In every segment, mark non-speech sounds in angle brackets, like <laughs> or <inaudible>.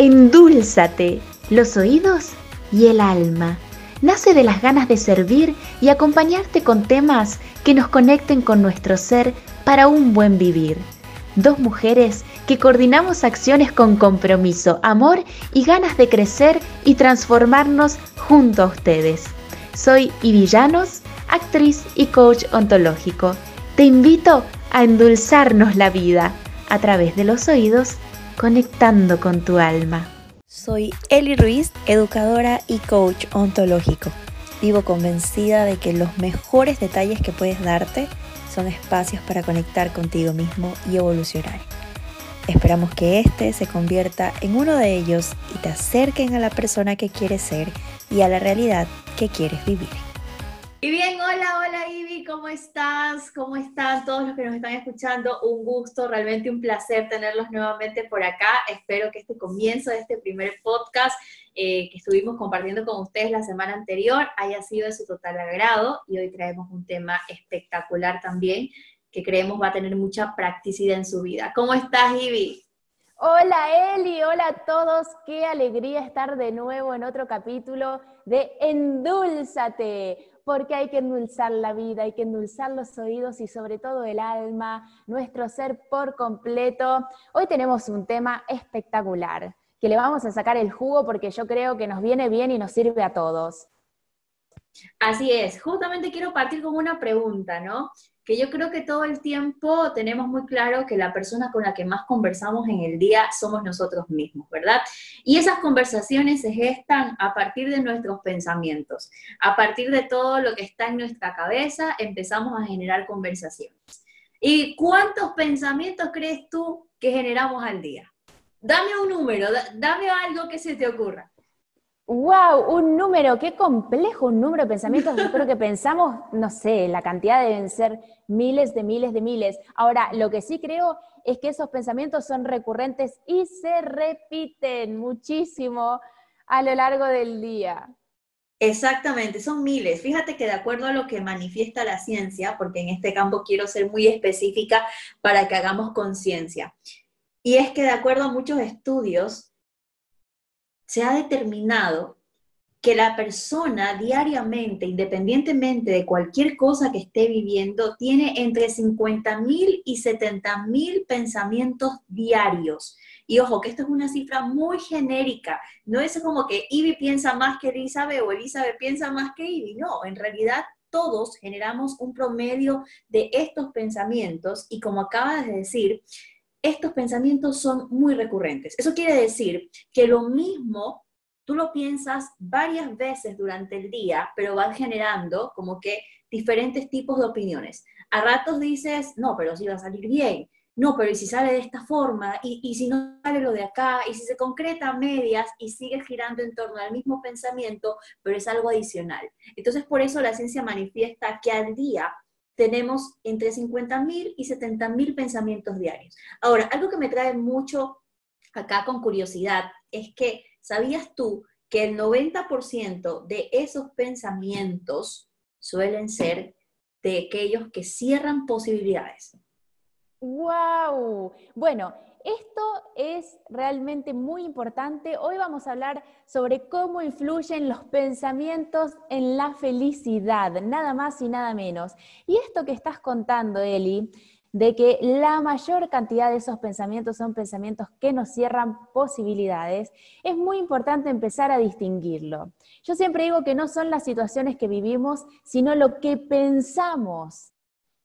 Endúlzate los oídos y el alma. Nace de las ganas de servir y acompañarte con temas que nos conecten con nuestro ser para un buen vivir. Dos mujeres que coordinamos acciones con compromiso, amor y ganas de crecer y transformarnos junto a ustedes. Soy Ivillanos, actriz y coach ontológico. Te invito a endulzarnos la vida a través de los oídos conectando con tu alma. Soy Eli Ruiz, educadora y coach ontológico. Vivo convencida de que los mejores detalles que puedes darte son espacios para conectar contigo mismo y evolucionar. Esperamos que este se convierta en uno de ellos y te acerquen a la persona que quieres ser y a la realidad que quieres vivir. Y bien, hola, hola Ivy, ¿cómo estás? ¿Cómo están todos los que nos están escuchando? Un gusto, realmente un placer tenerlos nuevamente por acá. Espero que este comienzo de este primer podcast eh, que estuvimos compartiendo con ustedes la semana anterior haya sido de su total agrado y hoy traemos un tema espectacular también que creemos va a tener mucha practicidad en su vida. ¿Cómo estás, Ivy? Hola Eli, hola a todos, qué alegría estar de nuevo en otro capítulo de Endúlzate, porque hay que endulzar la vida, hay que endulzar los oídos y sobre todo el alma, nuestro ser por completo. Hoy tenemos un tema espectacular, que le vamos a sacar el jugo porque yo creo que nos viene bien y nos sirve a todos. Así es, justamente quiero partir con una pregunta, ¿no? Que yo creo que todo el tiempo tenemos muy claro que la persona con la que más conversamos en el día somos nosotros mismos, ¿verdad? Y esas conversaciones se gestan a partir de nuestros pensamientos. A partir de todo lo que está en nuestra cabeza, empezamos a generar conversaciones. ¿Y cuántos pensamientos crees tú que generamos al día? Dame un número, dame algo que se te ocurra. ¡Wow! Un número, qué complejo un número de pensamientos. <laughs> Yo creo que pensamos, no sé, la cantidad deben ser miles de miles de miles. Ahora, lo que sí creo es que esos pensamientos son recurrentes y se repiten muchísimo a lo largo del día. Exactamente, son miles. Fíjate que de acuerdo a lo que manifiesta la ciencia, porque en este campo quiero ser muy específica para que hagamos conciencia, y es que de acuerdo a muchos estudios, se ha determinado que la persona diariamente, independientemente de cualquier cosa que esté viviendo, tiene entre 50.000 y 70.000 pensamientos diarios. Y ojo, que esto es una cifra muy genérica. No es como que Ivy piensa más que Elizabeth o Elizabeth piensa más que Ivy. No, en realidad todos generamos un promedio de estos pensamientos y como acabas de decir, estos pensamientos son muy recurrentes. Eso quiere decir que lo mismo tú lo piensas varias veces durante el día, pero vas generando como que diferentes tipos de opiniones. A ratos dices, no, pero si va a salir bien, no, pero ¿y si sale de esta forma? ¿Y, y si no sale lo de acá? ¿Y si se concreta a medias y sigue girando en torno al mismo pensamiento, pero es algo adicional? Entonces, por eso la ciencia manifiesta que al día tenemos entre 50.000 y 70.000 pensamientos diarios. Ahora, algo que me trae mucho acá con curiosidad es que, ¿sabías tú que el 90% de esos pensamientos suelen ser de aquellos que cierran posibilidades? ¡Wow! Bueno, esto es realmente muy importante. Hoy vamos a hablar sobre cómo influyen los pensamientos en la felicidad, nada más y nada menos. Y esto que estás contando, Eli, de que la mayor cantidad de esos pensamientos son pensamientos que nos cierran posibilidades, es muy importante empezar a distinguirlo. Yo siempre digo que no son las situaciones que vivimos, sino lo que pensamos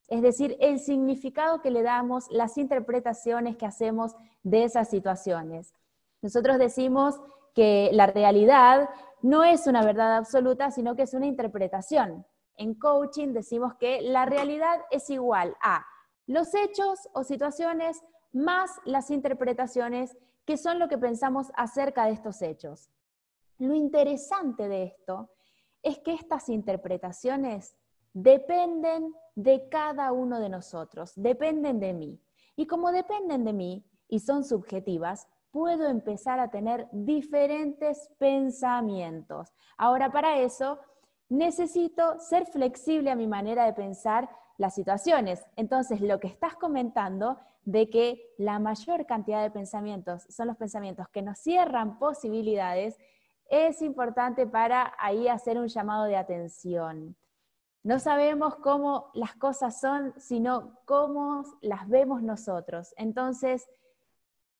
es decir, el significado que le damos, las interpretaciones que hacemos de esas situaciones. Nosotros decimos que la realidad no es una verdad absoluta, sino que es una interpretación. En coaching decimos que la realidad es igual a los hechos o situaciones más las interpretaciones que son lo que pensamos acerca de estos hechos. Lo interesante de esto es que estas interpretaciones dependen de cada uno de nosotros, dependen de mí. Y como dependen de mí y son subjetivas, puedo empezar a tener diferentes pensamientos. Ahora, para eso, necesito ser flexible a mi manera de pensar las situaciones. Entonces, lo que estás comentando de que la mayor cantidad de pensamientos son los pensamientos que nos cierran posibilidades, es importante para ahí hacer un llamado de atención. No sabemos cómo las cosas son, sino cómo las vemos nosotros. Entonces,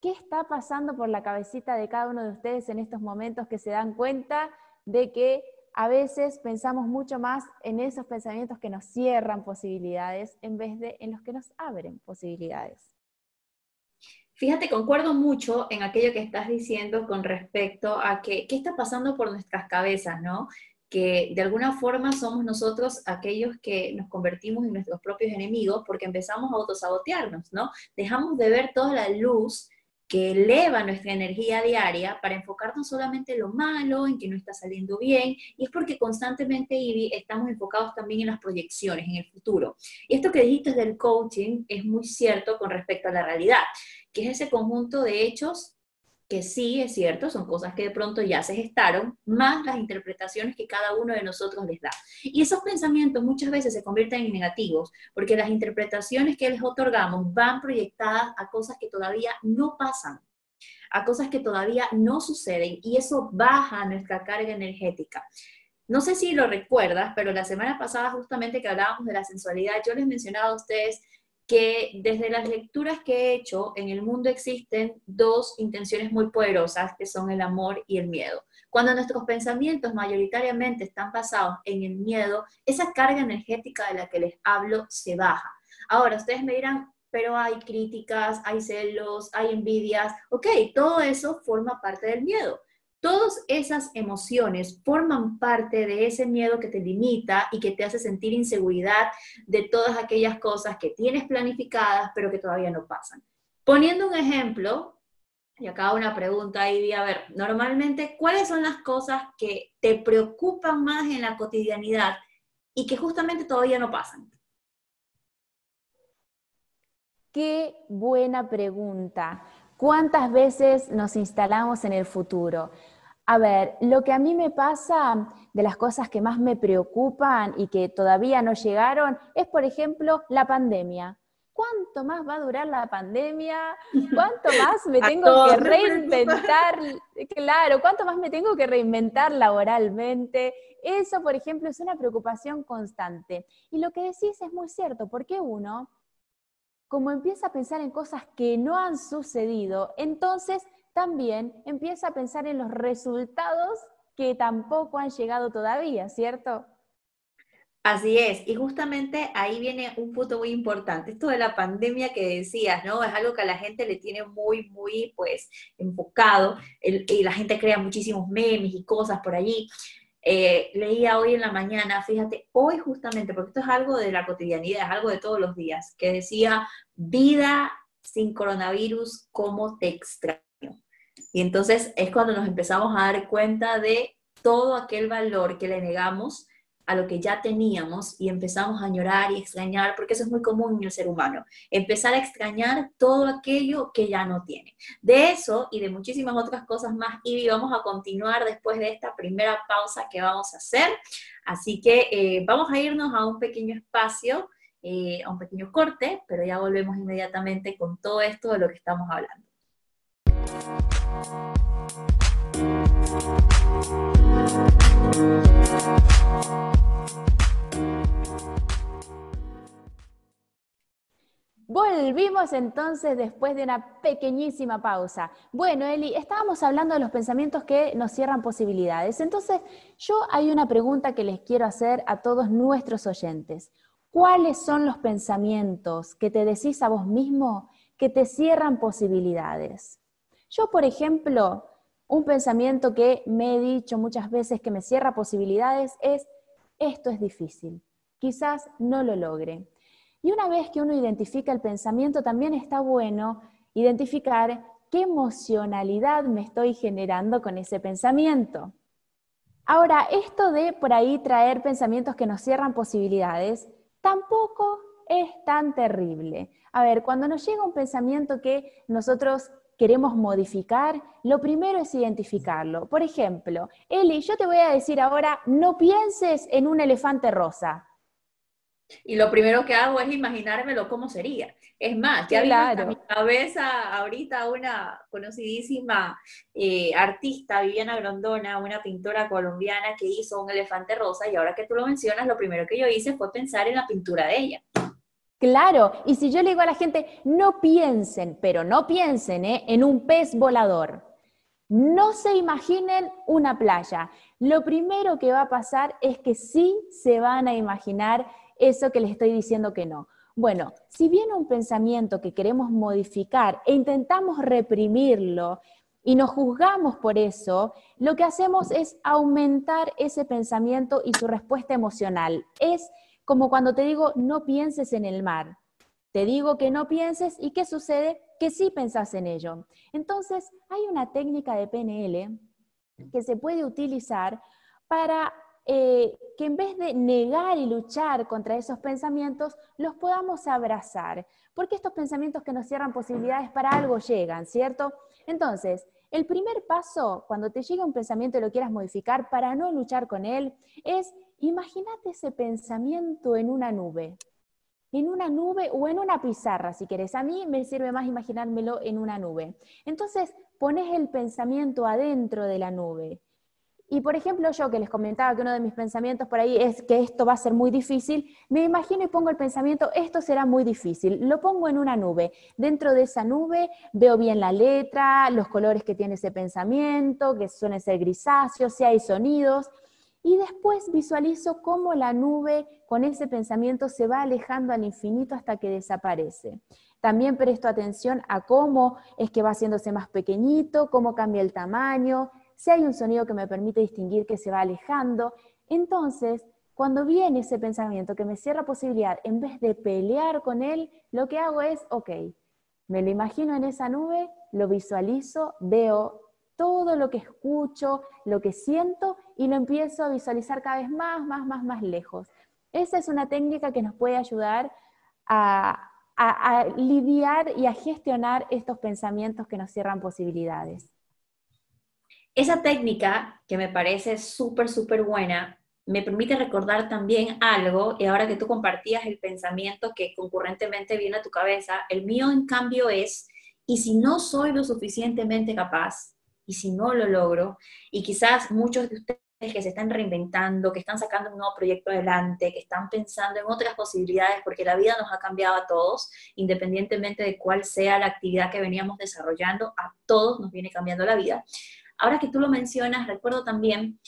¿qué está pasando por la cabecita de cada uno de ustedes en estos momentos que se dan cuenta de que a veces pensamos mucho más en esos pensamientos que nos cierran posibilidades en vez de en los que nos abren posibilidades? Fíjate, concuerdo mucho en aquello que estás diciendo con respecto a que, qué está pasando por nuestras cabezas, ¿no? que de alguna forma somos nosotros aquellos que nos convertimos en nuestros propios enemigos porque empezamos a autosabotearnos, ¿no? Dejamos de ver toda la luz que eleva nuestra energía diaria para enfocarnos solamente en lo malo, en que no está saliendo bien, y es porque constantemente, Ivy, estamos enfocados también en las proyecciones, en el futuro. Y esto que dijiste del coaching es muy cierto con respecto a la realidad, que es ese conjunto de hechos que sí es cierto, son cosas que de pronto ya se gestaron, más las interpretaciones que cada uno de nosotros les da. Y esos pensamientos muchas veces se convierten en negativos, porque las interpretaciones que les otorgamos van proyectadas a cosas que todavía no pasan, a cosas que todavía no suceden, y eso baja nuestra carga energética. No sé si lo recuerdas, pero la semana pasada justamente que hablábamos de la sensualidad, yo les mencionaba a ustedes que desde las lecturas que he hecho, en el mundo existen dos intenciones muy poderosas, que son el amor y el miedo. Cuando nuestros pensamientos mayoritariamente están basados en el miedo, esa carga energética de la que les hablo se baja. Ahora, ustedes me dirán, pero hay críticas, hay celos, hay envidias, ok, todo eso forma parte del miedo. Todas esas emociones forman parte de ese miedo que te limita y que te hace sentir inseguridad de todas aquellas cosas que tienes planificadas pero que todavía no pasan. Poniendo un ejemplo, y acá una pregunta, Ivy, a ver, normalmente, ¿cuáles son las cosas que te preocupan más en la cotidianidad y que justamente todavía no pasan? Qué buena pregunta. ¿Cuántas veces nos instalamos en el futuro? A ver, lo que a mí me pasa de las cosas que más me preocupan y que todavía no llegaron es, por ejemplo, la pandemia. ¿Cuánto más va a durar la pandemia? ¿Cuánto <laughs> más me tengo que reinventar? Claro, ¿cuánto más me tengo que reinventar laboralmente? Eso, por ejemplo, es una preocupación constante. Y lo que decís es muy cierto, porque uno, como empieza a pensar en cosas que no han sucedido, entonces también empieza a pensar en los resultados que tampoco han llegado todavía, ¿cierto? Así es, y justamente ahí viene un punto muy importante, esto de la pandemia que decías, ¿no? Es algo que a la gente le tiene muy, muy, pues, enfocado, y la gente crea muchísimos memes y cosas por allí. Eh, leía hoy en la mañana, fíjate, hoy justamente, porque esto es algo de la cotidianidad, es algo de todos los días, que decía, vida sin coronavirus, ¿cómo te? Y entonces es cuando nos empezamos a dar cuenta de todo aquel valor que le negamos a lo que ya teníamos y empezamos a llorar y extrañar, porque eso es muy común en el ser humano, empezar a extrañar todo aquello que ya no tiene. De eso y de muchísimas otras cosas más, y vamos a continuar después de esta primera pausa que vamos a hacer. Así que eh, vamos a irnos a un pequeño espacio, eh, a un pequeño corte, pero ya volvemos inmediatamente con todo esto de lo que estamos hablando. Volvimos entonces después de una pequeñísima pausa. Bueno, Eli, estábamos hablando de los pensamientos que nos cierran posibilidades. Entonces, yo hay una pregunta que les quiero hacer a todos nuestros oyentes. ¿Cuáles son los pensamientos que te decís a vos mismo que te cierran posibilidades? Yo, por ejemplo, un pensamiento que me he dicho muchas veces que me cierra posibilidades es, esto es difícil, quizás no lo logre. Y una vez que uno identifica el pensamiento, también está bueno identificar qué emocionalidad me estoy generando con ese pensamiento. Ahora, esto de por ahí traer pensamientos que nos cierran posibilidades, tampoco es tan terrible. A ver, cuando nos llega un pensamiento que nosotros queremos modificar, lo primero es identificarlo. Por ejemplo, Eli, yo te voy a decir ahora, no pienses en un elefante rosa. Y lo primero que hago es imaginármelo cómo sería. Es más, ya claro. a mi cabeza ahorita una conocidísima eh, artista, Viviana Grondona, una pintora colombiana que hizo un elefante rosa y ahora que tú lo mencionas, lo primero que yo hice fue pensar en la pintura de ella. Claro, y si yo le digo a la gente, no piensen, pero no piensen ¿eh? en un pez volador, no se imaginen una playa. Lo primero que va a pasar es que sí se van a imaginar eso que les estoy diciendo que no. Bueno, si viene un pensamiento que queremos modificar e intentamos reprimirlo y nos juzgamos por eso, lo que hacemos es aumentar ese pensamiento y su respuesta emocional. Es como cuando te digo, no pienses en el mar. Te digo que no pienses y ¿qué sucede? Que sí pensás en ello. Entonces, hay una técnica de PNL que se puede utilizar para eh, que en vez de negar y luchar contra esos pensamientos, los podamos abrazar, porque estos pensamientos que nos cierran posibilidades para algo llegan, ¿cierto? Entonces, el primer paso, cuando te llega un pensamiento y lo quieras modificar para no luchar con él, es imagínate ese pensamiento en una nube. En una nube o en una pizarra, si quieres. A mí me sirve más imaginármelo en una nube. Entonces, pones el pensamiento adentro de la nube y por ejemplo, yo que les comentaba que uno de mis pensamientos por ahí es que esto va a ser muy difícil, me imagino y pongo el pensamiento, esto será muy difícil. Lo pongo en una nube. Dentro de esa nube veo bien la letra, los colores que tiene ese pensamiento, que suelen ser grisáceos, si hay sonidos. Y después visualizo cómo la nube con ese pensamiento se va alejando al infinito hasta que desaparece. También presto atención a cómo es que va haciéndose más pequeñito, cómo cambia el tamaño, si hay un sonido que me permite distinguir que se va alejando, entonces cuando viene ese pensamiento que me cierra posibilidad, en vez de pelear con él, lo que hago es, ok, me lo imagino en esa nube, lo visualizo, veo todo lo que escucho, lo que siento y lo empiezo a visualizar cada vez más, más, más, más lejos. Esa es una técnica que nos puede ayudar a, lidiar y a gestionar estos pensamientos que nos cierran posibilidades. Esa técnica, que me parece súper, súper buena, me permite recordar también algo, y ahora que tú compartías el pensamiento que concurrentemente viene a tu cabeza, el mío en cambio es, y si no soy lo suficientemente capaz, y si no lo logro, y quizás muchos de ustedes que se están reinventando, que están sacando un nuevo proyecto adelante, que están pensando en otras posibilidades, porque la vida nos ha cambiado a todos, independientemente de cuál sea la actividad que veníamos desarrollando, a todos nos viene cambiando la vida. Ahora que tú lo mencionas, recuerdo también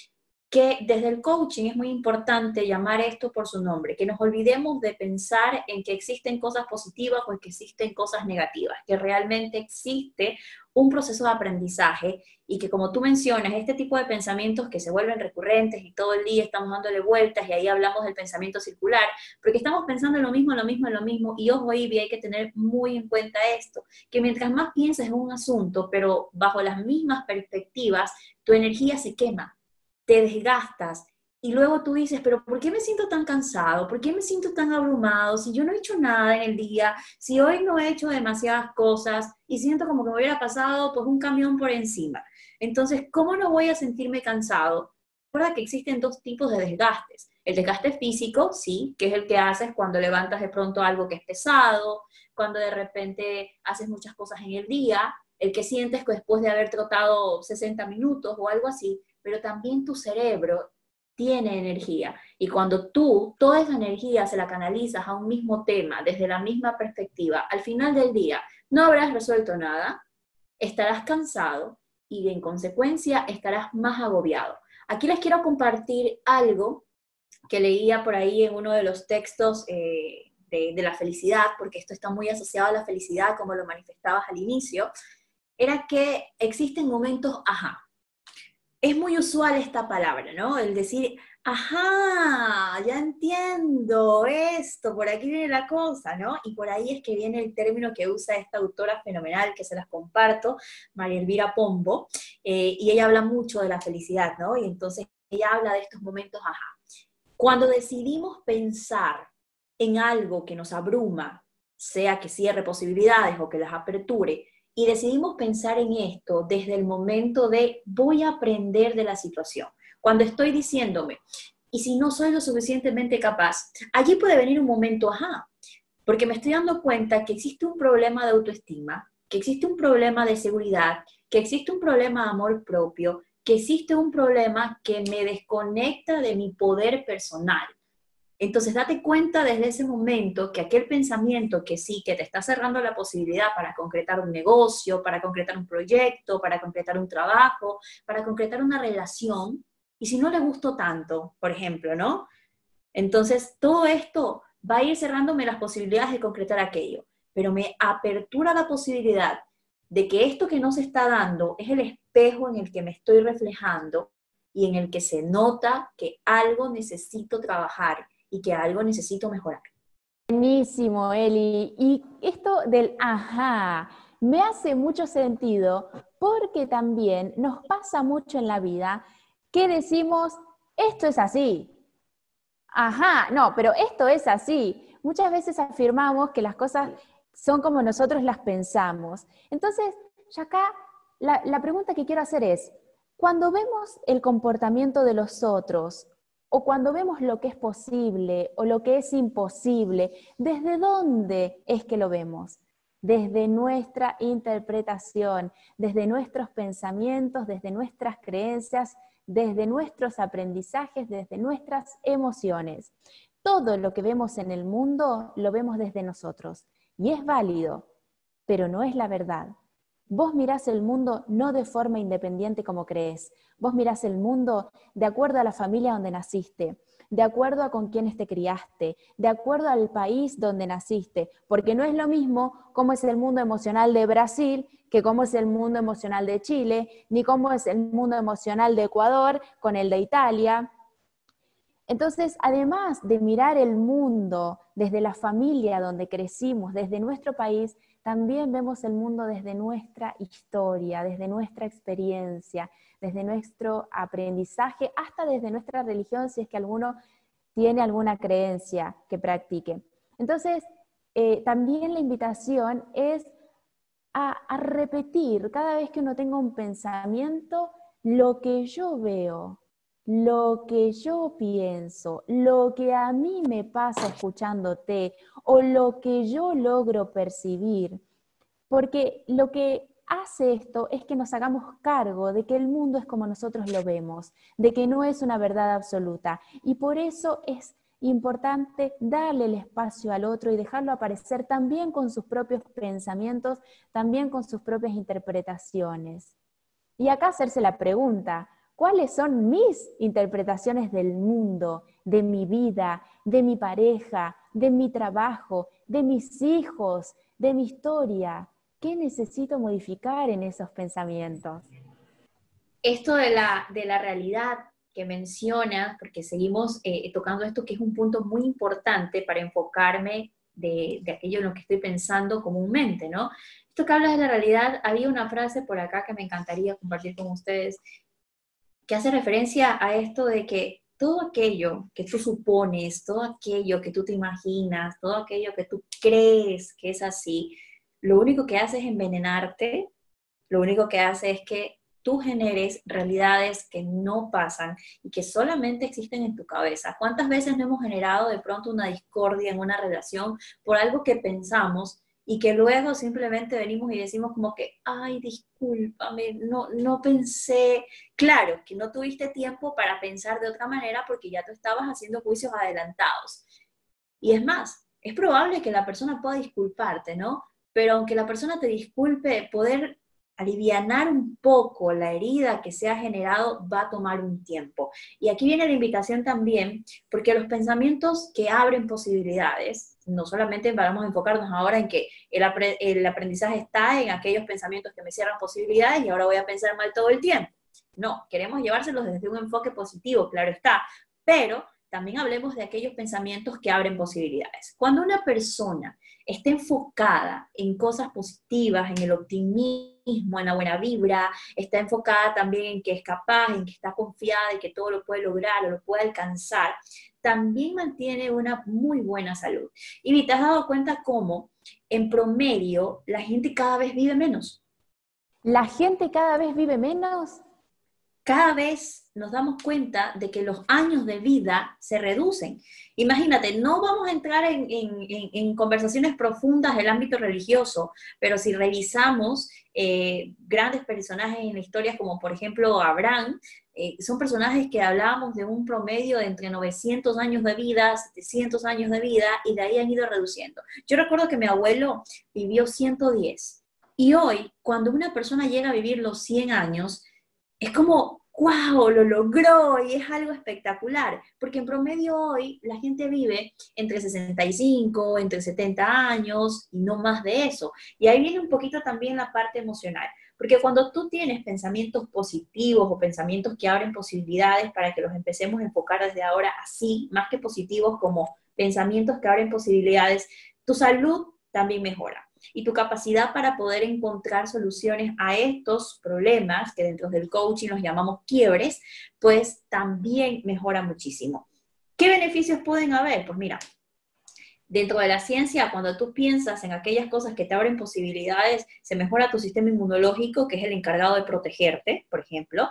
que desde el coaching es muy importante llamar esto por su nombre, que nos olvidemos de pensar en que existen cosas positivas o que existen cosas negativas, que realmente existe un proceso de aprendizaje y que como tú mencionas, este tipo de pensamientos que se vuelven recurrentes y todo el día estamos dándole vueltas y ahí hablamos del pensamiento circular, porque estamos pensando en lo mismo, en lo mismo, en lo mismo y ojo, Ivy, hay que tener muy en cuenta esto, que mientras más piensas en un asunto, pero bajo las mismas perspectivas, tu energía se quema te desgastas y luego tú dices, pero ¿por qué me siento tan cansado? ¿Por qué me siento tan abrumado? Si yo no he hecho nada en el día, si hoy no he hecho demasiadas cosas y siento como que me hubiera pasado pues un camión por encima. Entonces, ¿cómo no voy a sentirme cansado? Recuerda que existen dos tipos de desgastes. El desgaste físico, sí, que es el que haces cuando levantas de pronto algo que es pesado, cuando de repente haces muchas cosas en el día, el que sientes después de haber trotado 60 minutos o algo así, pero también tu cerebro tiene energía. Y cuando tú toda esa energía se la canalizas a un mismo tema, desde la misma perspectiva, al final del día no habrás resuelto nada, estarás cansado y en consecuencia estarás más agobiado. Aquí les quiero compartir algo que leía por ahí en uno de los textos eh, de, de la felicidad, porque esto está muy asociado a la felicidad, como lo manifestabas al inicio, era que existen momentos ajá es muy usual esta palabra, ¿no? El decir, ajá, ya entiendo esto, por aquí viene la cosa, ¿no? Y por ahí es que viene el término que usa esta autora fenomenal, que se las comparto, María Elvira Pombo, eh, y ella habla mucho de la felicidad, ¿no? Y entonces ella habla de estos momentos, ajá. Cuando decidimos pensar en algo que nos abruma, sea que cierre posibilidades o que las aperture, y decidimos pensar en esto desde el momento de voy a aprender de la situación. Cuando estoy diciéndome, ¿Y si no soy lo suficientemente capaz? Allí puede venir un momento, ajá, porque me estoy dando cuenta que existe un problema de autoestima, que existe un problema de seguridad, que existe un problema de amor propio, que existe un problema que me desconecta de mi poder personal. Entonces, date cuenta desde ese momento que aquel pensamiento que sí, que te está cerrando la posibilidad para concretar un negocio, para concretar un proyecto, para concretar un trabajo, para concretar una relación, y si no le gustó tanto, por ejemplo, ¿no? Entonces, todo esto va a ir cerrándome las posibilidades de concretar aquello, pero me apertura la posibilidad de que esto que no se está dando es el espejo en el que me estoy reflejando y en el que se nota que algo necesito trabajar y que algo necesito mejorar. Buenísimo, Eli. Y esto del ajá me hace mucho sentido porque también nos pasa mucho en la vida que decimos, esto es así. Ajá, no, pero esto es así. Muchas veces afirmamos que las cosas son como nosotros las pensamos. Entonces, ya acá la, la pregunta que quiero hacer es, cuando vemos el comportamiento de los otros o cuando vemos lo que es posible o lo que es imposible, ¿desde dónde es que lo vemos? Desde nuestra interpretación, desde nuestros pensamientos, desde nuestras creencias, desde nuestros aprendizajes, desde nuestras emociones. Todo lo que vemos en el mundo lo vemos desde nosotros y es válido, pero no es la verdad. Vos mirás el mundo no de forma independiente como crees. Vos mirás el mundo de acuerdo a la familia donde naciste, de acuerdo a con quienes te criaste, de acuerdo al país donde naciste, porque no es lo mismo cómo es el mundo emocional de Brasil que cómo es el mundo emocional de Chile, ni cómo es el mundo emocional de Ecuador con el de Italia. Entonces, además de mirar el mundo desde la familia donde crecimos, desde nuestro país, también vemos el mundo desde nuestra historia, desde nuestra experiencia, desde nuestro aprendizaje, hasta desde nuestra religión, si es que alguno tiene alguna creencia que practique. Entonces, eh, también la invitación es a, a repetir cada vez que uno tenga un pensamiento lo que yo veo, lo que yo pienso, lo que a mí me pasa escuchándote o lo que yo logro percibir. Porque lo que hace esto es que nos hagamos cargo de que el mundo es como nosotros lo vemos, de que no es una verdad absoluta. Y por eso es importante darle el espacio al otro y dejarlo aparecer también con sus propios pensamientos, también con sus propias interpretaciones. Y acá hacerse la pregunta, cuáles son mis interpretaciones del mundo, de mi vida, de mi pareja, de mi trabajo, de mis hijos, de mi historia. ¿Qué necesito modificar en esos pensamientos? Esto de la, de la realidad que menciona, porque seguimos eh, tocando esto que es un punto muy importante para enfocarme de, de, aquello en lo que estoy pensando comúnmente, ¿no? Esto que hablas de la realidad, había una frase por acá que me encantaría compartir con ustedes, que hace referencia a esto de que todo aquello que tú supones, todo aquello que tú te imaginas, todo aquello que tú crees que es así, lo único que hace es envenenarte, lo único que hace es que tú generes realidades que no pasan y que solamente existen en tu cabeza. ¿Cuántas veces no hemos generado de pronto una discordia en una relación por algo que pensamos y que luego simplemente venimos y decimos como que, ay, discúlpame, no, no pensé, claro, que no tuviste tiempo para pensar de otra manera porque ya tú estabas haciendo juicios adelantados. Y es más, es probable que la persona pueda disculparte, ¿no? Pero aunque la persona te disculpe, poder alivianar un poco la herida que se ha generado va a tomar un tiempo. Y aquí viene la invitación también, porque los pensamientos que abren posibilidades, no solamente vamos a enfocarnos ahora en que el, aprendizaje está en aquellos pensamientos que me cierran posibilidades y ahora voy a pensar mal todo el tiempo. No, queremos llevárselos desde un enfoque positivo, claro está, pero también hablemos de aquellos pensamientos que abren posibilidades. Cuando una persona está enfocada en cosas positivas, en el optimismo, en la buena vibra, está enfocada también en que es capaz, en que está confiada y que todo lo puede lograr o lo puede alcanzar, también mantiene una muy buena salud. Y te has dado cuenta cómo en promedio la gente cada vez vive menos. ¿La gente cada vez vive menos? cada vez nos damos cuenta de que los años de vida se reducen. Imagínate, no vamos a entrar en, conversaciones profundas del ámbito religioso, pero si revisamos eh, grandes personajes en la historia, como por ejemplo Abraham, eh, son personajes que hablábamos de un promedio de entre 900 años de vida, 700 años de vida, y de ahí han ido reduciendo. Yo recuerdo que mi abuelo vivió 110, y hoy, cuando una persona llega a vivir los 100 años, es como, wow, lo logró y es algo espectacular, porque en promedio hoy la gente vive entre 65, entre 70 años y no más de eso. Y ahí viene un poquito también la parte emocional, porque cuando tú tienes pensamientos positivos o pensamientos que abren posibilidades para que los empecemos a enfocar desde ahora así, más que positivos como pensamientos que abren posibilidades, tu salud también mejora y tu capacidad para poder encontrar soluciones a estos problemas, que dentro del coaching los llamamos quiebres, pues también mejora muchísimo. ¿Qué beneficios pueden haber? Pues mira, dentro de la ciencia, cuando tú piensas en aquellas cosas que te abren posibilidades, se mejora tu sistema inmunológico, que es el encargado de protegerte, por ejemplo.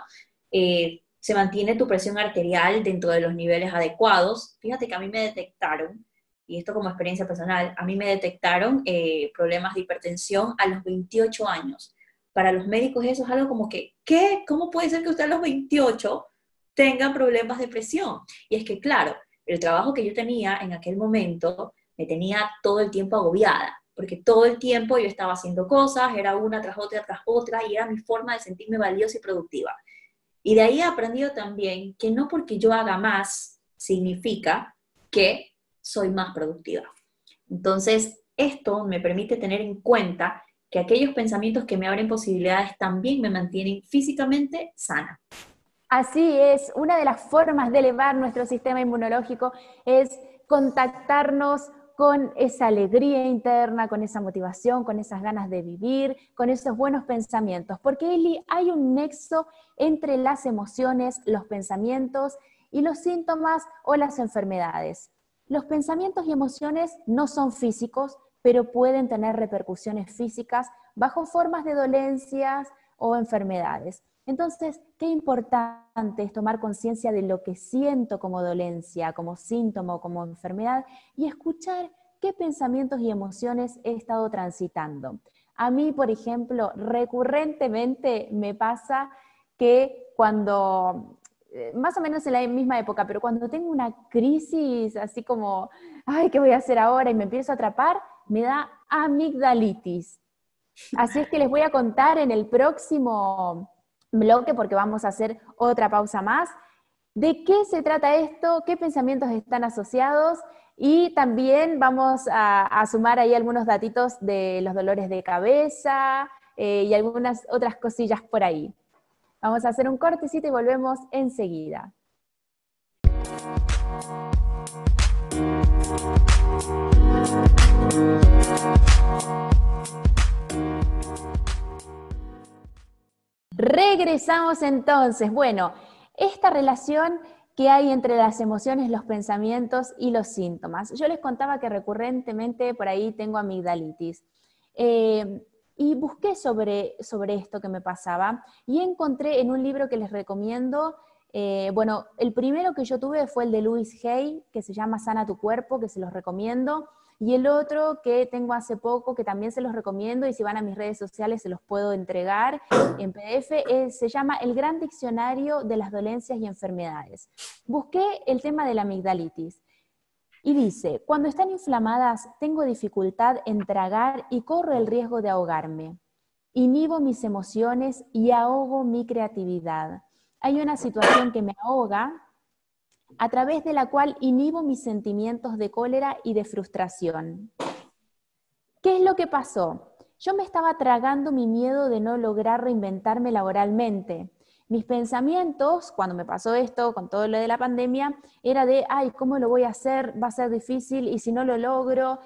Eh, se mantiene tu presión arterial dentro de los niveles adecuados. Fíjate que a mí me detectaron y esto como experiencia personal, a mí me detectaron eh, problemas de hipertensión a los 28 años. Para los médicos eso es algo como que, ¿qué? ¿Cómo puede ser que usted a los 28 tenga problemas de presión? Y es que, claro, el trabajo que yo tenía en aquel momento me tenía todo el tiempo agobiada, porque todo el tiempo yo estaba haciendo cosas, era una tras otra, tras otra, y era mi forma de sentirme valiosa y productiva. Y de ahí he aprendido también que no porque yo haga más significa que soy más productiva. Entonces, esto me permite tener en cuenta que aquellos pensamientos que me abren posibilidades también me mantienen físicamente sana. Así es, una de las formas de elevar nuestro sistema inmunológico es contactarnos con esa alegría interna, con esa motivación, con esas ganas de vivir, con esos buenos pensamientos. Porque, Eli, hay un nexo entre las emociones, los pensamientos y los síntomas o las enfermedades. Los pensamientos y emociones no son físicos, pero pueden tener repercusiones físicas bajo formas de dolencias o enfermedades. Entonces, qué importante es tomar conciencia de lo que siento como dolencia, como síntoma como enfermedad y escuchar qué pensamientos y emociones he estado transitando. A mí, por ejemplo, recurrentemente me pasa que cuando eh, más o menos en la misma época, pero cuando tengo una crisis así como, ay, ¿qué voy a hacer ahora? Y me empiezo a atrapar, me da amigdalitis. Así es que les voy a contar en el próximo bloque, porque vamos a hacer otra pausa más, de qué se trata esto, qué pensamientos están asociados y también vamos a, sumar ahí algunos datitos de los dolores de cabeza eh, y algunas otras cosillas por ahí. Vamos a hacer un cortecito y volvemos enseguida. Regresamos entonces. Bueno, esta relación que hay entre las emociones, los pensamientos y los síntomas. Yo les contaba que recurrentemente por ahí tengo amigdalitis. Eh, y busqué sobre, sobre esto que me pasaba y encontré en un libro que les recomiendo, eh, bueno, el primero que yo tuve fue el de Louis Hay, que se llama Sana tu cuerpo, que se los recomiendo, y el otro que tengo hace poco, que también se los recomiendo, y si van a mis redes sociales se los puedo entregar en PDF, se llama El Gran Diccionario de las Dolencias y Enfermedades. Busqué el tema de la amigdalitis. Y dice, cuando están inflamadas tengo dificultad en tragar y corro el riesgo de ahogarme. Inhibo mis emociones y ahogo mi creatividad. Hay una situación que me ahoga a través de la cual inhibo mis sentimientos de cólera y de frustración. ¿Qué es lo que pasó? Yo me estaba tragando mi miedo de no lograr reinventarme laboralmente. Mis pensamientos, cuando me pasó esto, con todo lo de la pandemia, era de, ay, ¿cómo lo voy a hacer? Va a ser difícil y si no lo logro.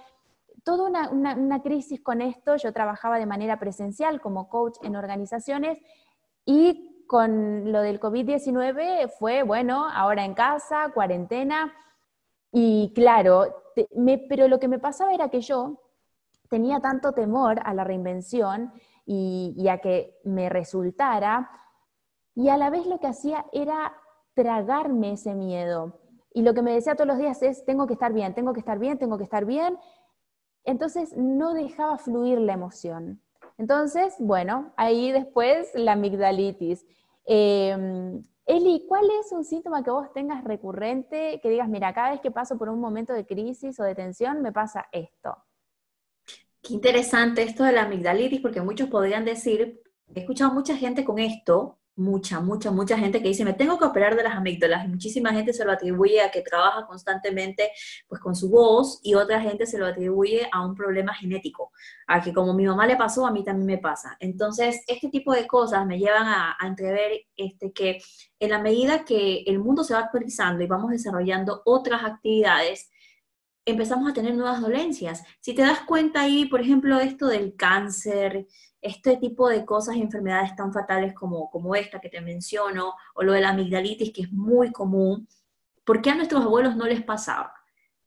Toda una, crisis con esto. Yo trabajaba de manera presencial como coach en organizaciones y con lo del COVID-19 fue, bueno, ahora en casa, cuarentena. Y claro, pero lo que me pasaba era que yo tenía tanto temor a la reinvención y, y a que me resultara y a la vez lo que hacía era tragarme ese miedo. Y lo que me decía todos los días es, tengo que estar bien, tengo que estar bien, tengo que estar bien. Entonces no dejaba fluir la emoción. Entonces, bueno, ahí después la amigdalitis. Em, Eli, ¿cuál es un síntoma que vos tengas recurrente que digas, mira, cada vez que paso por un momento de crisis o de tensión me pasa esto? Qué interesante esto de la amigdalitis, porque muchos podrían decir, he escuchado mucha gente con esto, mucha, mucha, mucha gente que dice, me tengo que operar de las amígdalas, y muchísima gente se lo atribuye a que trabaja constantemente pues con su voz, y otra gente se lo atribuye a un problema genético, a que como mi mamá le pasó, a mí también me pasa. Entonces, este tipo de cosas me llevan a, a entrever este, que en la medida que el mundo se va actualizando y vamos desarrollando otras actividades, empezamos a tener nuevas dolencias. Si te das cuenta ahí, por ejemplo, esto del cáncer, este tipo de cosas y enfermedades tan fatales como, como esta que te menciono, o lo de la amigdalitis, que es muy común, ¿por qué a nuestros abuelos no les pasaba?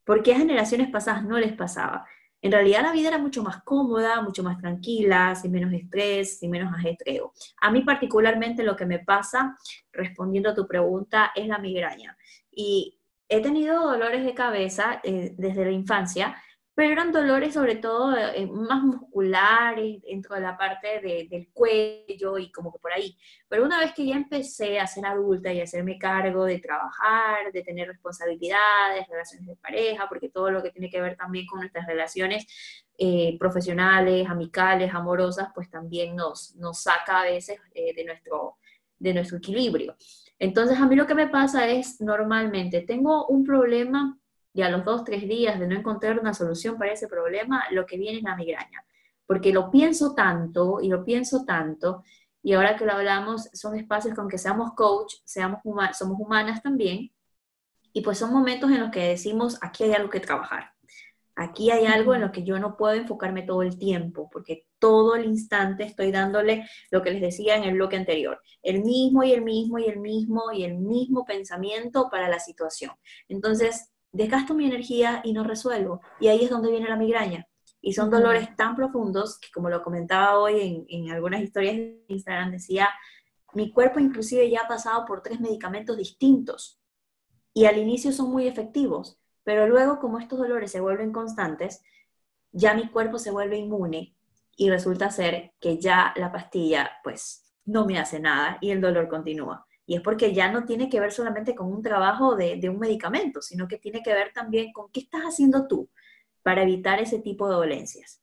¿Por qué a generaciones pasadas no les pasaba? En realidad la vida era mucho más cómoda, mucho más tranquila, sin menos estrés, sin menos ajetreo. A mí particularmente lo que me pasa, respondiendo a tu pregunta, es la migraña. Y he tenido dolores de cabeza eh, desde la infancia, pero eran dolores sobre todo eh, más musculares, dentro de la parte del cuello y como que por ahí. Pero una vez que ya empecé a ser adulta y a hacerme cargo de trabajar, de tener responsabilidades, relaciones de pareja, porque todo lo que tiene que ver también con nuestras relaciones eh, profesionales, amicales, amorosas, pues también nos, nos saca a veces de, nuestro, de nuestro equilibrio. Entonces a mí lo que me pasa es normalmente tengo un problema y a los dos, tres días de no encontrar una solución para ese problema, lo que viene es la migraña. Porque lo pienso tanto y lo pienso tanto, y ahora que lo hablamos, son espacios con que seamos coach, seamos somos humanas también, y pues son momentos en los que decimos, aquí hay algo que trabajar. Aquí hay algo en lo que yo no puedo enfocarme todo el tiempo, porque todo el instante estoy dándole lo que les decía en el bloque anterior, el mismo y el mismo y el mismo y el mismo pensamiento para la situación. Entonces, desgasto mi energía y no resuelvo. Y ahí es donde viene la migraña. Y son dolores tan profundos que, como lo comentaba hoy en, en algunas historias de Instagram, decía, mi cuerpo inclusive ya ha pasado por tres medicamentos distintos. Y al inicio son muy efectivos, pero luego como estos dolores se vuelven constantes, ya mi cuerpo se vuelve inmune y resulta ser que ya la pastilla pues no me hace nada y el dolor continúa. Y es porque ya no tiene que ver solamente con un trabajo de, un medicamento, sino que tiene que ver también con qué estás haciendo tú para evitar ese tipo de dolencias.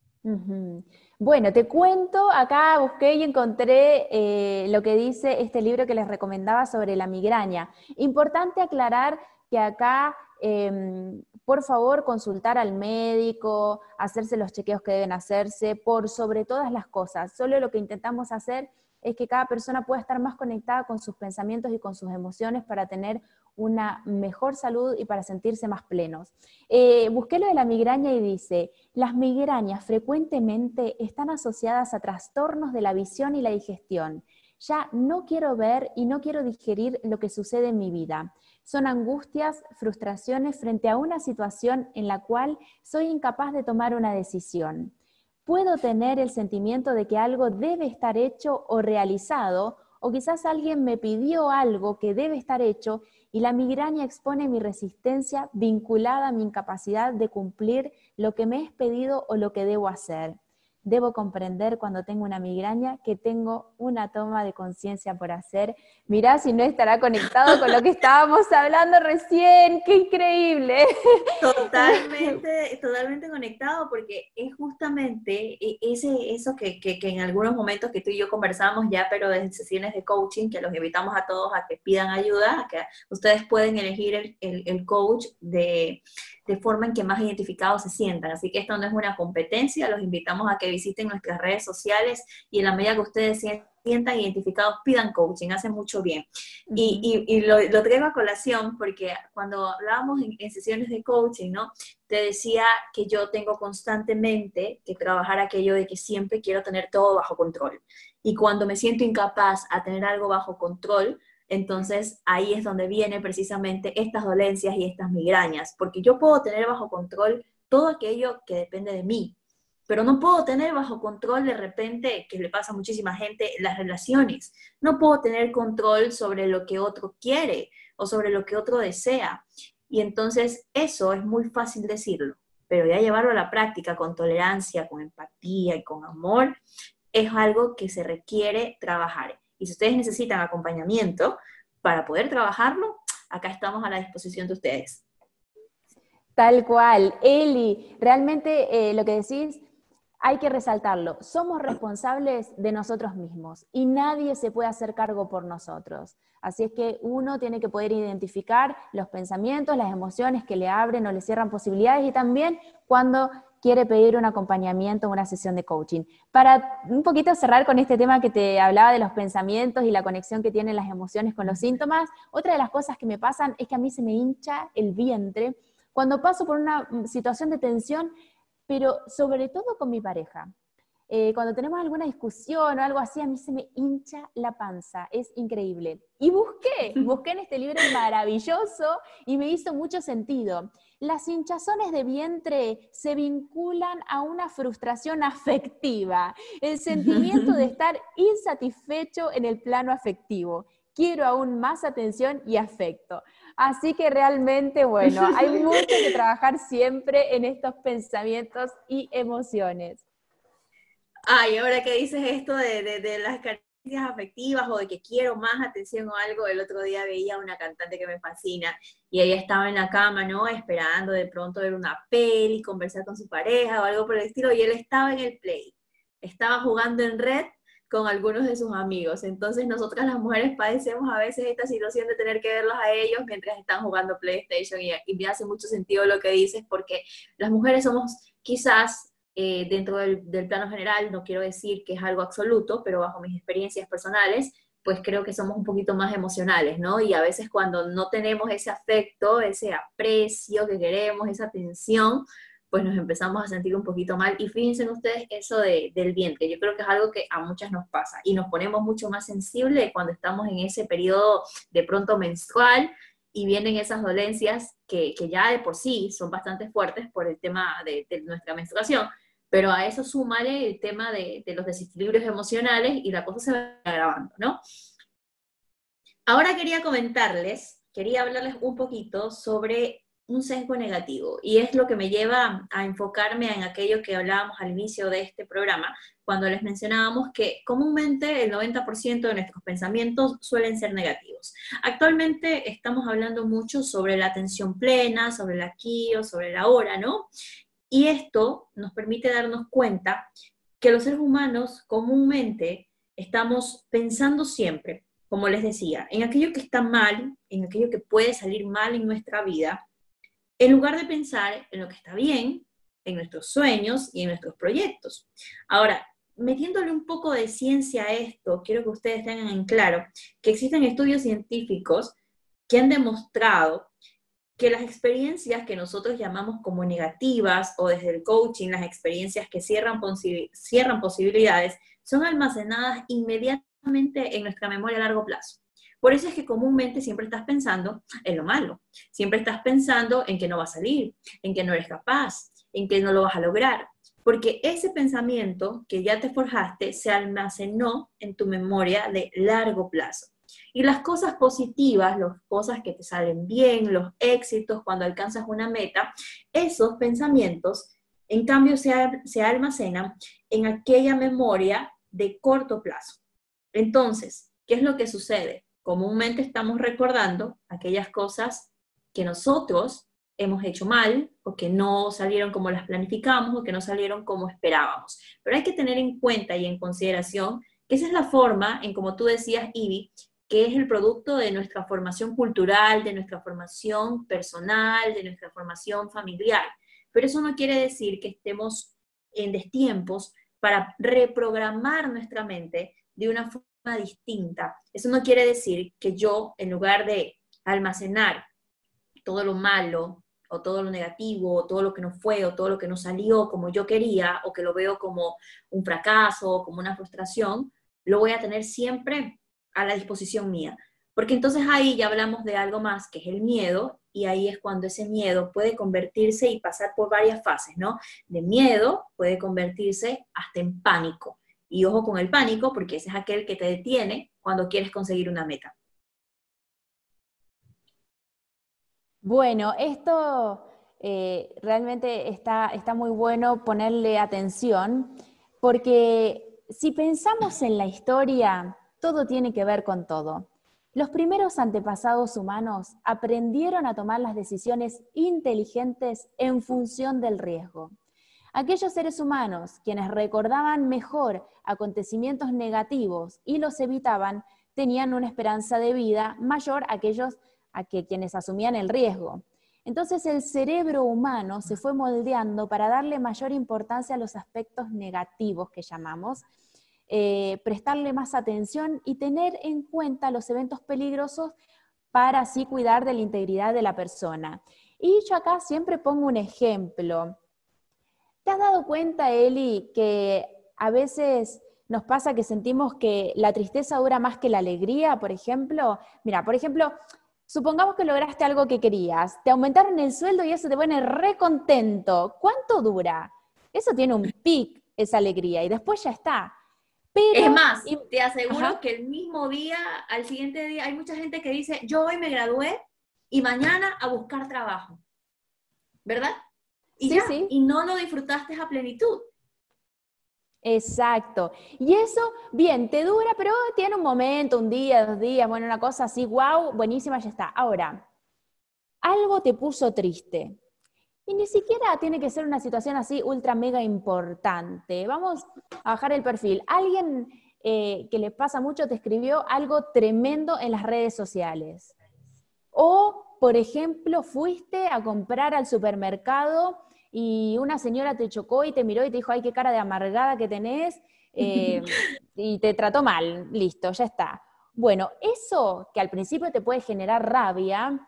Bueno, te cuento, acá busqué y encontré eh, lo que dice este libro que les recomendaba sobre la migraña. Importante aclarar que acá, em, por favor, consultar al médico, hacerse los chequeos que deben hacerse, por sobre todas las cosas. Solo lo que intentamos hacer es que cada persona pueda estar más conectada con sus pensamientos y con sus emociones para tener una mejor salud y para sentirse más plenos. Eh, busqué lo de la migraña y dice, las migrañas frecuentemente están asociadas a trastornos de la visión y la digestión. Ya no quiero ver y no quiero digerir lo que sucede en mi vida. Son angustias, frustraciones frente a una situación en la cual soy incapaz de tomar una decisión puedo tener el sentimiento de que algo debe estar hecho o realizado, o quizás alguien me pidió algo que debe estar hecho y la migraña expone mi resistencia vinculada a mi incapacidad de cumplir lo que me es pedido o lo que debo hacer. Debo comprender cuando tengo una migraña que tengo una toma de conciencia por hacer. Mirá si no estará conectado con lo que estábamos hablando recién. ¡Qué increíble! Totalmente, totalmente conectado porque es justamente e, ese, eso que, que, en algunos momentos que tú y yo conversamos ya, pero en sesiones de coaching, que los invitamos a todos a que pidan ayuda, a que ustedes pueden elegir el, el, el coach de de forma en que más identificados se sientan. Así que esto no es una competencia, los invitamos a que visiten nuestras redes sociales y en la medida que ustedes sientan identificados, pidan coaching, hace mucho bien. Y, lo, traigo a colación porque cuando hablábamos en, sesiones de coaching, ¿no? Te decía que yo tengo constantemente que trabajar aquello de que siempre quiero tener todo bajo control. Y cuando me siento incapaz a tener algo bajo control, entonces ahí es donde vienen precisamente estas dolencias y estas migrañas, porque yo puedo tener bajo control todo aquello que depende de mí, pero no puedo tener bajo control de repente, que le pasa a muchísima gente, las relaciones. No puedo tener control sobre lo que otro quiere o sobre lo que otro desea. Y entonces eso es muy fácil decirlo, pero ya llevarlo a la práctica con tolerancia, con empatía y con amor, es algo que se requiere trabajar. Y si ustedes necesitan acompañamiento para poder trabajarlo, acá estamos a la disposición de ustedes. Tal cual. Eli, realmente eh, lo que decís hay que resaltarlo, somos responsables de nosotros mismos y nadie se puede hacer cargo por nosotros. Así es que uno tiene que poder identificar los pensamientos, las emociones que le abren o le cierran posibilidades y también cuando quiere pedir un acompañamiento, una sesión de coaching. Para un poquito cerrar con este tema que te hablaba de los pensamientos y la conexión que tienen las emociones con los síntomas, otra de las cosas que me pasan es que a mí se me hincha el vientre cuando paso por una situación de tensión pero sobre todo con mi pareja. Eh, cuando tenemos alguna discusión o algo así, a mí se me hincha la panza, es increíble. Y busqué, <laughs> busqué en este libro maravilloso y me hizo mucho sentido. Las hinchazones de vientre se vinculan a una frustración afectiva, el sentimiento de <laughs> estar insatisfecho en el plano afectivo. Quiero aún más atención y afecto. Así que realmente, bueno, hay <laughs> mucho que trabajar siempre en estos pensamientos y emociones. Ay, ahora que dices esto de, de, las carencias afectivas o de que quiero más atención o algo, el otro día veía una cantante que me fascina y ella estaba en la cama, ¿no? Esperando de pronto ver una peli, conversar con su pareja o algo por el estilo, y él estaba en el play, estaba jugando en red con algunos de sus amigos. Entonces nosotras las mujeres padecemos a veces esta situación de tener que verlos a ellos mientras están jugando PlayStation y, me hace mucho sentido lo que dices porque las mujeres somos quizás eh, dentro del, del, plano general, no quiero decir que es algo absoluto, pero bajo mis experiencias personales, pues creo que somos un poquito más emocionales, ¿no? Y a veces cuando no tenemos ese afecto, ese aprecio que queremos, esa atención, pues nos empezamos a sentir un poquito mal. Y fíjense ustedes eso de, del vientre, yo creo que es algo que a muchas nos pasa y nos ponemos mucho más sensibles cuando estamos en ese periodo de pronto menstrual y vienen esas dolencias que, que ya de por sí son bastante fuertes por el tema de, de nuestra menstruación. Pero a eso súmale el tema de, los desequilibrios emocionales y la cosa se va agravando, ¿no? Ahora quería comentarles, quería hablarles un poquito sobre un sesgo negativo y es lo que me lleva a enfocarme en aquello que hablábamos al inicio de este programa, cuando les mencionábamos que comúnmente el 90% de nuestros pensamientos suelen ser negativos. Actualmente estamos hablando mucho sobre la atención plena, sobre el aquí o sobre la ahora, ¿no? Y esto nos permite darnos cuenta que los seres humanos comúnmente estamos pensando siempre, como les decía, en aquello que está mal, en aquello que puede salir mal en nuestra vida, en lugar de pensar en lo que está bien, en nuestros sueños y en nuestros proyectos. Ahora, metiéndole un poco de ciencia a esto, quiero que ustedes tengan en claro que existen estudios científicos que han demostrado que las experiencias que nosotros llamamos como negativas o desde el coaching, las experiencias que cierran, cierran posibilidades, son almacenadas inmediatamente en nuestra memoria a largo plazo. Por eso es que comúnmente siempre estás pensando en lo malo, siempre estás pensando en que no va a salir, en que no eres capaz, en que no lo vas a lograr, porque ese pensamiento que ya te forjaste se almacenó en tu memoria de largo plazo. Y las cosas positivas, las cosas que te salen bien, los éxitos cuando alcanzas una meta, esos pensamientos, en cambio, se, se almacenan en aquella memoria de corto plazo. Entonces, ¿qué es lo que sucede? comúnmente estamos recordando aquellas cosas que nosotros hemos hecho mal o que no salieron como las planificamos o que no salieron como esperábamos. Pero hay que tener en cuenta y en consideración que esa es la forma en como tú decías, Ivy, que es el producto de nuestra formación cultural, de nuestra formación personal, de nuestra formación familiar. Pero eso no quiere decir que estemos en destiempos para reprogramar nuestra mente de una forma distinta. Eso no quiere decir que yo, en lugar de almacenar todo lo malo o todo lo negativo o todo lo que no fue o todo lo que no salió como yo quería o que lo veo como un fracaso como una frustración, lo voy a tener siempre a la disposición mía. Porque entonces ahí ya hablamos de algo más que es el miedo y ahí es cuando ese miedo puede convertirse y pasar por varias fases, ¿no? De miedo puede convertirse hasta en pánico. Y ojo con el pánico, porque ese es aquel que te detiene cuando quieres conseguir una meta. Bueno, esto eh, realmente está, está muy bueno ponerle atención, porque si pensamos en la historia, todo tiene que ver con todo. Los primeros antepasados humanos aprendieron a tomar las decisiones inteligentes en función del riesgo. Aquellos seres humanos quienes recordaban mejor acontecimientos negativos y los evitaban, tenían una esperanza de vida mayor a aquellos a que quienes asumían el riesgo. Entonces el cerebro humano se fue moldeando para darle mayor importancia a los aspectos negativos que llamamos, eh, prestarle más atención y tener en cuenta los eventos peligrosos para así cuidar de la integridad de la persona. Y yo acá siempre pongo un ejemplo. ¿Te has dado cuenta, Eli, que a veces nos pasa que sentimos que la tristeza dura más que la alegría, por ejemplo? Mira, por ejemplo, supongamos que lograste algo que querías, te aumentaron el sueldo y eso te pone re contento. ¿Cuánto dura? Eso tiene un pic, esa alegría, y después ya está es más, te aseguro que el mismo día, al siguiente día, hay mucha gente que dice, yo hoy me gradué y mañana a buscar trabajo. ¿Verdad? Y, sí, sí. y no lo disfrutaste a plenitud. Exacto. Y eso, bien, te dura, pero tiene un momento, un día, dos días, bueno, una cosa así, wow, buenísima, ya está. Ahora, algo te puso triste. Y ni siquiera tiene que ser una situación así ultra mega importante. Vamos a bajar el perfil. Alguien eh, que le pasa mucho te escribió algo tremendo en las redes sociales. O, por ejemplo, fuiste a comprar al supermercado y una señora te chocó y te miró y te dijo, ay, qué cara de amargada que tenés, eh, <laughs> y te trató mal, listo, ya está. Bueno, eso que al principio te puede generar rabia,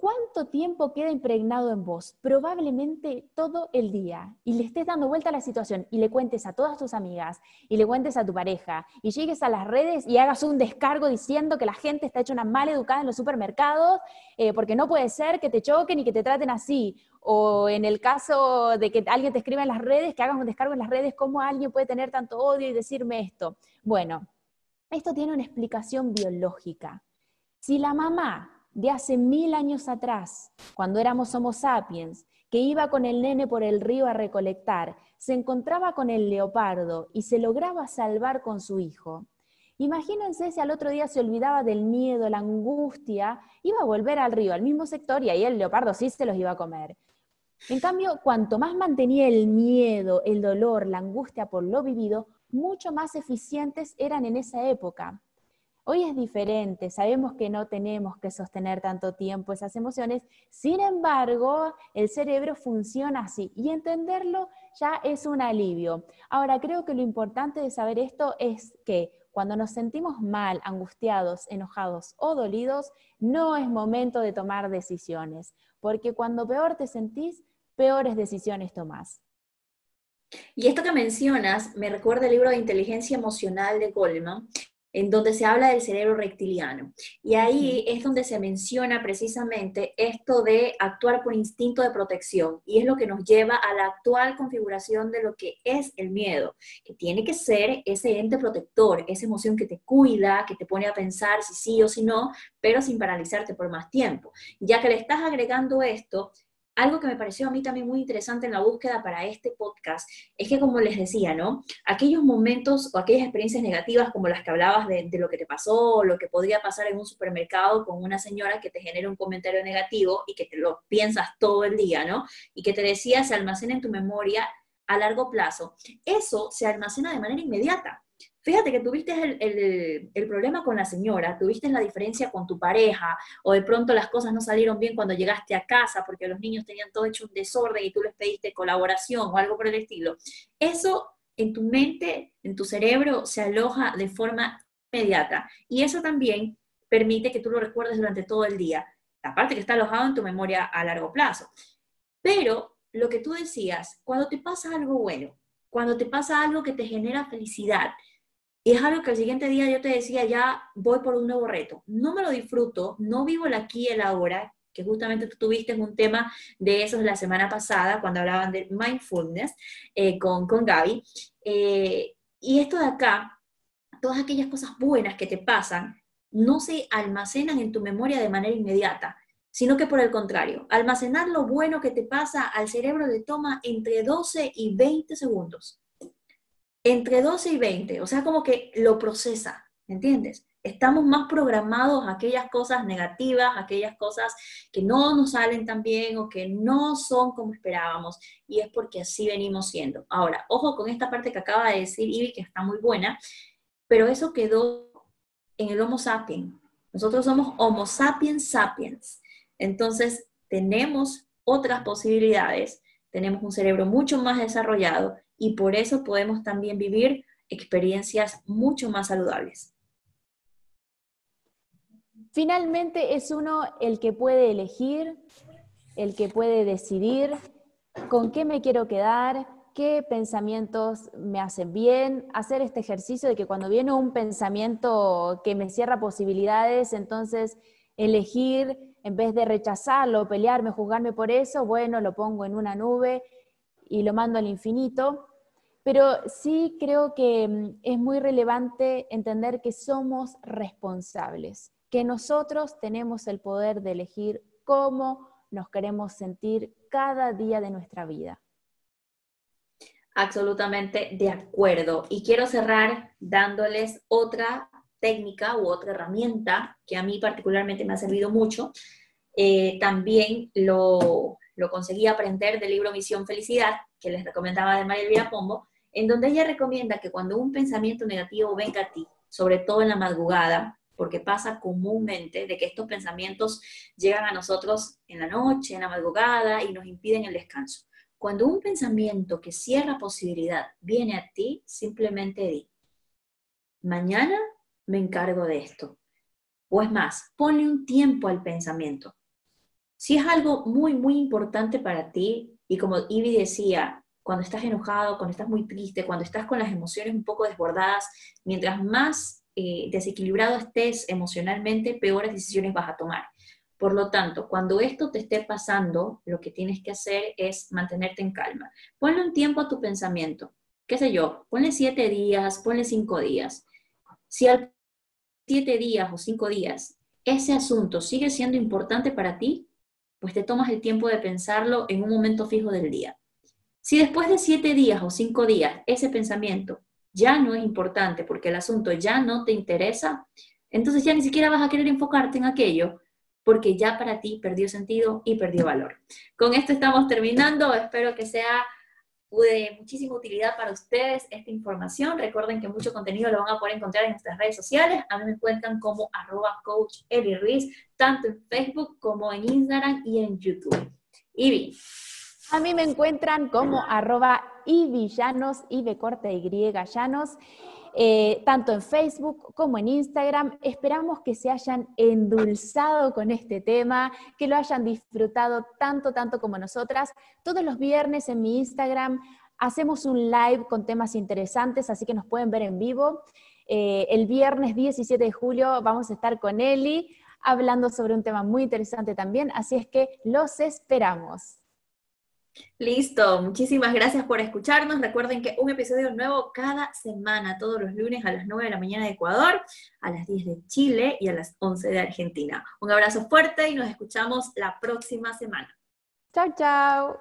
¿Cuánto tiempo queda impregnado en vos? Probablemente todo el día. Y le estés dando vuelta a la situación y le cuentes a todas tus amigas y le cuentes a tu pareja y llegues a las redes y hagas un descargo diciendo que la gente está hecha una mal educada en los supermercados eh, porque no puede ser que te choquen y que te traten así. O en el caso de que alguien te escriba en las redes, que hagas un descargo en las redes, ¿cómo alguien puede tener tanto odio y decirme esto? Bueno, esto tiene una explicación biológica. Si la mamá de hace mil años atrás, cuando éramos Homo sapiens, que iba con el nene por el río a recolectar, se encontraba con el leopardo y se lograba salvar con su hijo. Imagínense si al otro día se olvidaba del miedo, la angustia, iba a volver al río, al mismo sector, y ahí el leopardo sí se los iba a comer. En cambio, cuanto más mantenía el miedo, el dolor, la angustia por lo vivido, mucho más eficientes eran en esa época. Hoy es diferente, sabemos que no tenemos que sostener tanto tiempo esas emociones, sin embargo, el cerebro funciona así y entenderlo ya es un alivio. Ahora, creo que lo importante de saber esto es que cuando nos sentimos mal, angustiados, enojados o dolidos, no es momento de tomar decisiones, porque cuando peor te sentís, peores decisiones tomás. Y esto que mencionas me recuerda el libro de inteligencia emocional de Goldman, en donde se habla del cerebro reptiliano. Y ahí es donde se menciona precisamente esto de actuar por instinto de protección. Y es lo que nos lleva a la actual configuración de lo que es el miedo, que tiene que ser ese ente protector, esa emoción que te cuida, que te pone a pensar si sí o si no, pero sin paralizarte por más tiempo. Ya que le estás agregando esto, algo que me pareció a mí también muy interesante en la búsqueda para este podcast es que, como les decía, ¿no? Aquellos momentos o aquellas experiencias negativas como las que hablabas de, lo que te pasó, o lo que podría pasar en un supermercado con una señora que te genera un comentario negativo y que te lo piensas todo el día, ¿no? Y que te decía se almacena en tu memoria a largo plazo. Eso se almacena de manera inmediata. Fíjate que tuviste el, problema con la señora, tuviste la diferencia con tu pareja, o de pronto las cosas no salieron bien cuando llegaste a casa porque los niños tenían todo hecho un desorden y tú les pediste colaboración o algo por el estilo. Eso en tu mente, en tu cerebro, se aloja de forma inmediata. Y eso también permite que tú lo recuerdes durante todo el día. Aparte que está alojado en tu memoria a largo plazo. Pero lo que tú decías, cuando te pasa algo bueno, cuando te pasa algo que te genera felicidad, y es algo que al siguiente día yo te decía, ya voy por un nuevo reto. No me lo disfruto, no vivo el aquí y el ahora, que justamente tú tuviste un tema de esos la semana pasada, cuando hablaban de mindfulness eh, con, con Gaby. Eh, y esto de acá, todas aquellas cosas buenas que te pasan, no se almacenan en tu memoria de manera inmediata, sino que por el contrario, almacenar lo bueno que te pasa al cerebro le toma entre 12 y 20 segundos. Entre 12 y 20, o sea, como que lo procesa, ¿entiendes? Estamos más programados a aquellas cosas negativas, aquellas cosas que no nos salen tan bien o que no son como esperábamos, y es porque así venimos siendo. Ahora, ojo con esta parte que acaba de decir Ivy, que está muy buena, pero eso quedó en el Homo sapiens. Nosotros somos Homo sapiens sapiens. Entonces, tenemos otras posibilidades, tenemos un cerebro mucho más desarrollado y por eso podemos también vivir experiencias mucho más saludables. Finalmente es uno el que puede elegir, el que puede decidir con qué me quiero quedar, qué pensamientos me hacen bien, hacer este ejercicio de que cuando viene un pensamiento que me cierra posibilidades, entonces elegir en vez de rechazarlo, pelearme, juzgarme por eso, bueno, lo pongo en una nube y lo mando al infinito. Pero sí creo que mm, es muy relevante entender que somos responsables, que nosotros tenemos el poder de elegir cómo nos queremos sentir cada día de nuestra vida. Absolutamente de acuerdo. Y quiero cerrar dándoles otra técnica u otra herramienta que a mí particularmente me ha servido mucho. Eh, también lo, lo, conseguí aprender del libro Misión Felicidad, que les recomendaba de María Elvira Pombo, en donde ella recomienda que cuando un pensamiento negativo venga a ti, sobre todo en la madrugada, porque pasa comúnmente de que estos pensamientos llegan a nosotros en la noche, en la madrugada y nos impiden el descanso. Cuando un pensamiento que cierra posibilidad viene a ti, simplemente di, mañana me encargo de esto. O es más, ponle un tiempo al pensamiento. Si es algo muy, muy importante para ti, y como Ivy decía, cuando estás enojado, cuando estás muy triste, cuando estás con las emociones un poco desbordadas, mientras más eh, desequilibrado estés emocionalmente, peores decisiones vas a tomar. Por lo tanto, cuando esto te esté pasando, lo que tienes que hacer es mantenerte en calma. Ponle un tiempo a tu pensamiento. ¿Qué sé yo? Ponle siete días, ponle cinco días. Si al siete días o cinco días ese asunto sigue siendo importante para ti, pues te tomas el tiempo de pensarlo en un momento fijo del día. Si después de siete días o cinco días ese pensamiento ya no es importante porque el asunto ya no te interesa, entonces ya ni siquiera vas a querer enfocarte en aquello porque ya para ti perdió sentido y perdió valor. Con esto estamos terminando, espero que sea de muchísima utilidad para ustedes esta información. Recuerden que mucho contenido lo van a poder encontrar en nuestras redes sociales. A mí me encuentran como arroba coach Ruiz, tanto en Facebook como en Instagram y en YouTube. Ivy. A mí me encuentran como arroba Ivy Llanos, Ibe corte Y Llanos. Eh, tanto en Facebook como en Instagram. Esperamos que se hayan endulzado con este tema, que lo hayan disfrutado tanto, tanto como nosotras. Todos los viernes en mi Instagram hacemos un live con temas interesantes, así que nos pueden ver en vivo. Eh, el viernes 17 de julio vamos a estar con Eli hablando sobre un tema muy interesante también, así es que los esperamos. Listo, muchísimas gracias por escucharnos. Recuerden que un episodio nuevo cada semana, todos los lunes a las 9 de la mañana de Ecuador, a las 10 de Chile y a las 11 de Argentina. Un abrazo fuerte y nos escuchamos la próxima semana. Chao, chao.